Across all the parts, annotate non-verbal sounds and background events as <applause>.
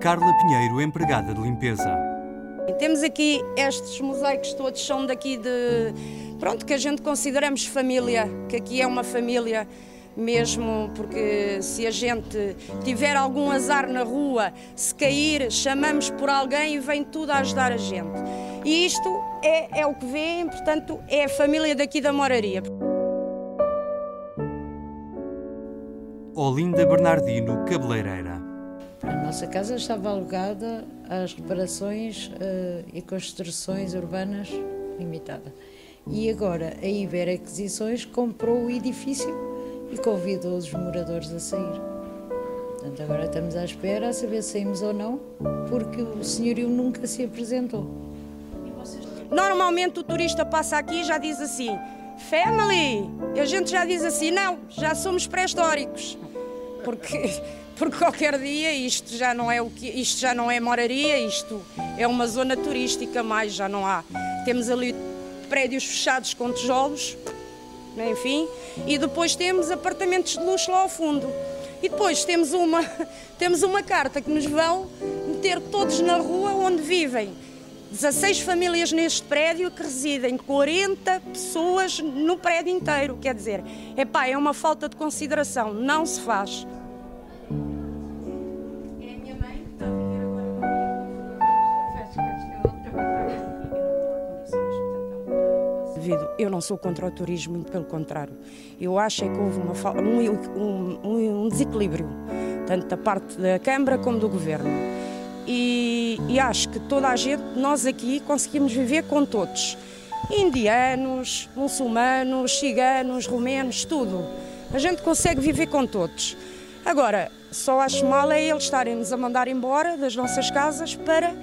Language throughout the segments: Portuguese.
Carla Pinheiro, empregada de limpeza. Temos aqui estes mosaicos todos são daqui de pronto que a gente consideramos família, que aqui é uma família mesmo porque se a gente tiver algum azar na rua, se cair, chamamos por alguém e vem tudo a ajudar a gente. E isto é, é o que vêem, portanto, é a família daqui da Moraria. Olinda Bernardino Cabeleireira. A nossa casa estava alugada às reparações uh, e construções urbanas limitada. E agora a Iber Aquisições comprou o edifício e convidou os moradores a sair. Portanto, agora estamos à espera a saber se saímos ou não, porque o senhorio nunca se apresentou. Normalmente o turista passa aqui e já diz assim: Family! E a gente já diz assim: não, já somos pré-históricos. Porque, porque qualquer dia isto já não é o que isto já não é moraria, isto é uma zona turística, mais já não há. Temos ali prédios fechados com tijolos, enfim, e depois temos apartamentos de luxo lá ao fundo. E depois temos uma, <laughs> temos uma carta que nos vão meter todos na rua onde vivem 16 famílias neste prédio que residem 40 pessoas no prédio inteiro. Quer dizer, epá, é uma falta de consideração, não se faz. Eu não sou contra o turismo, muito pelo contrário. Eu acho é que houve uma, um, um, um desequilíbrio, tanto da parte da Câmara como do Governo e, e acho que toda a gente, nós aqui, conseguimos viver com todos. Indianos, muçulmanos, ciganos, romenos, tudo. A gente consegue viver com todos. Agora, só acho mal é eles estarem-nos a mandar embora das nossas casas para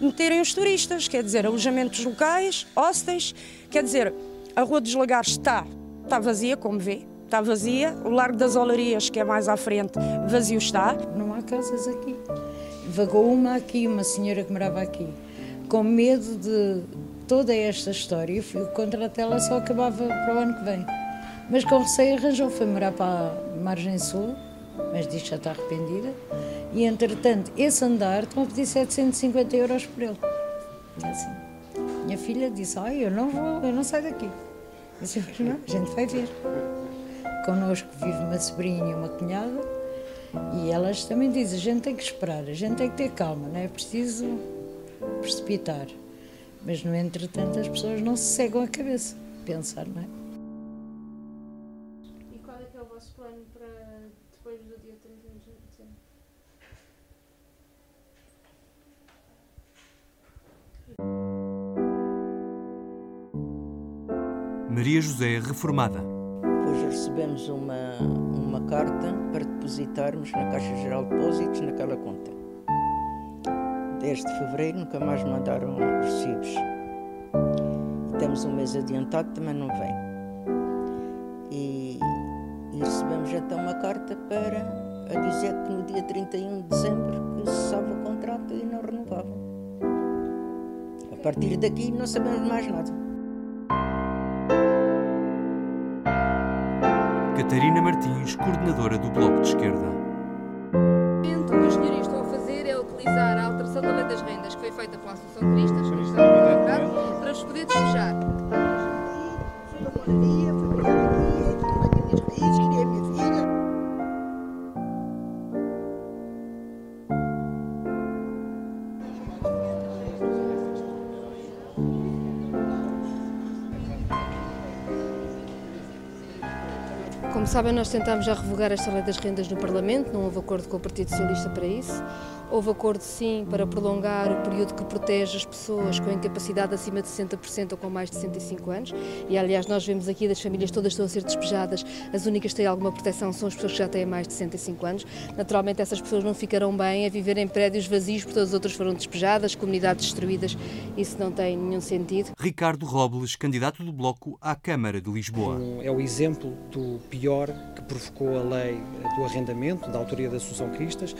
meterem os turistas, quer dizer, alojamentos locais, hostels, quer dizer, a Rua dos Lagares está, está vazia, como vê, está vazia, o Largo das Olarias, que é mais à frente, vazio está. Não há casas aqui. Vagou uma aqui, uma senhora que morava aqui, com medo de toda esta história. Eu fui contratá-la só acabava para o ano que vem. Mas com receio arranjou, foi morar para a margem sul, mas diz que já está arrependida. E entretanto, esse andar estão a pedir 750 euros por ele. É assim. Minha filha disse: Ai, eu não vou, eu não saio daqui. Eu disse: Não, a gente vai ver. Connosco vive uma sobrinha e uma cunhada e elas também dizem, a gente tem que esperar, a gente tem que ter calma, não é preciso precipitar. Mas, no entretanto, as pessoas não se cegam a cabeça, pensar, não é? E qual é que é o vosso plano para depois do dia 31 de dezembro? Maria José Reformada Hoje recebemos uma, uma carta para depositarmos na Caixa Geral de Depósitos naquela conta. Desde fevereiro nunca mais mandaram recibos. E temos um mês adiantado, também não vem. E, e recebemos então uma carta para a dizer que no dia 31 de dezembro cessava o contrato e não renovavam. A partir daqui não sabemos mais nada. Catarina Martins, coordenadora do Bloco de Esquerda. O que os senhores estão a fazer é utilizar a alteração da lei das rendas que foi feita pela Associação de Cristas, para os poder despejar. Como sabem, nós tentámos já revogar esta lei das rendas no Parlamento, não houve acordo com o Partido Socialista para isso. Houve acordo, sim, para prolongar o período que protege as pessoas com incapacidade acima de 60% ou com mais de 65 anos. E, aliás, nós vemos aqui das famílias todas estão a ser despejadas, as únicas que têm alguma proteção são as pessoas que já têm mais de 65 anos. Naturalmente, essas pessoas não ficarão bem a viver em prédios vazios, porque todas as outras foram despejadas, comunidades destruídas. Isso não tem nenhum sentido. Ricardo Robles, candidato do Bloco à Câmara de Lisboa. É o exemplo do pior que provocou a lei do arrendamento, da autoria da Associação Cristas.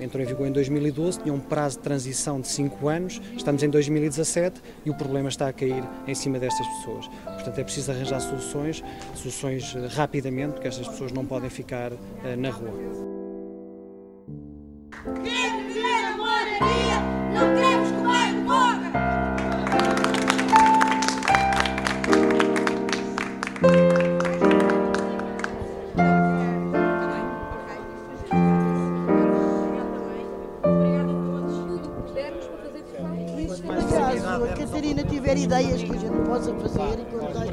Entrou em vigor em 2012, tinha um prazo de transição de 5 anos, estamos em 2017 e o problema está a cair em cima destas pessoas. Portanto, é preciso arranjar soluções, soluções rapidamente, porque estas pessoas não podem ficar na rua. haver ideias que a gente possa fazer enquanto há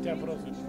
Até a próxima.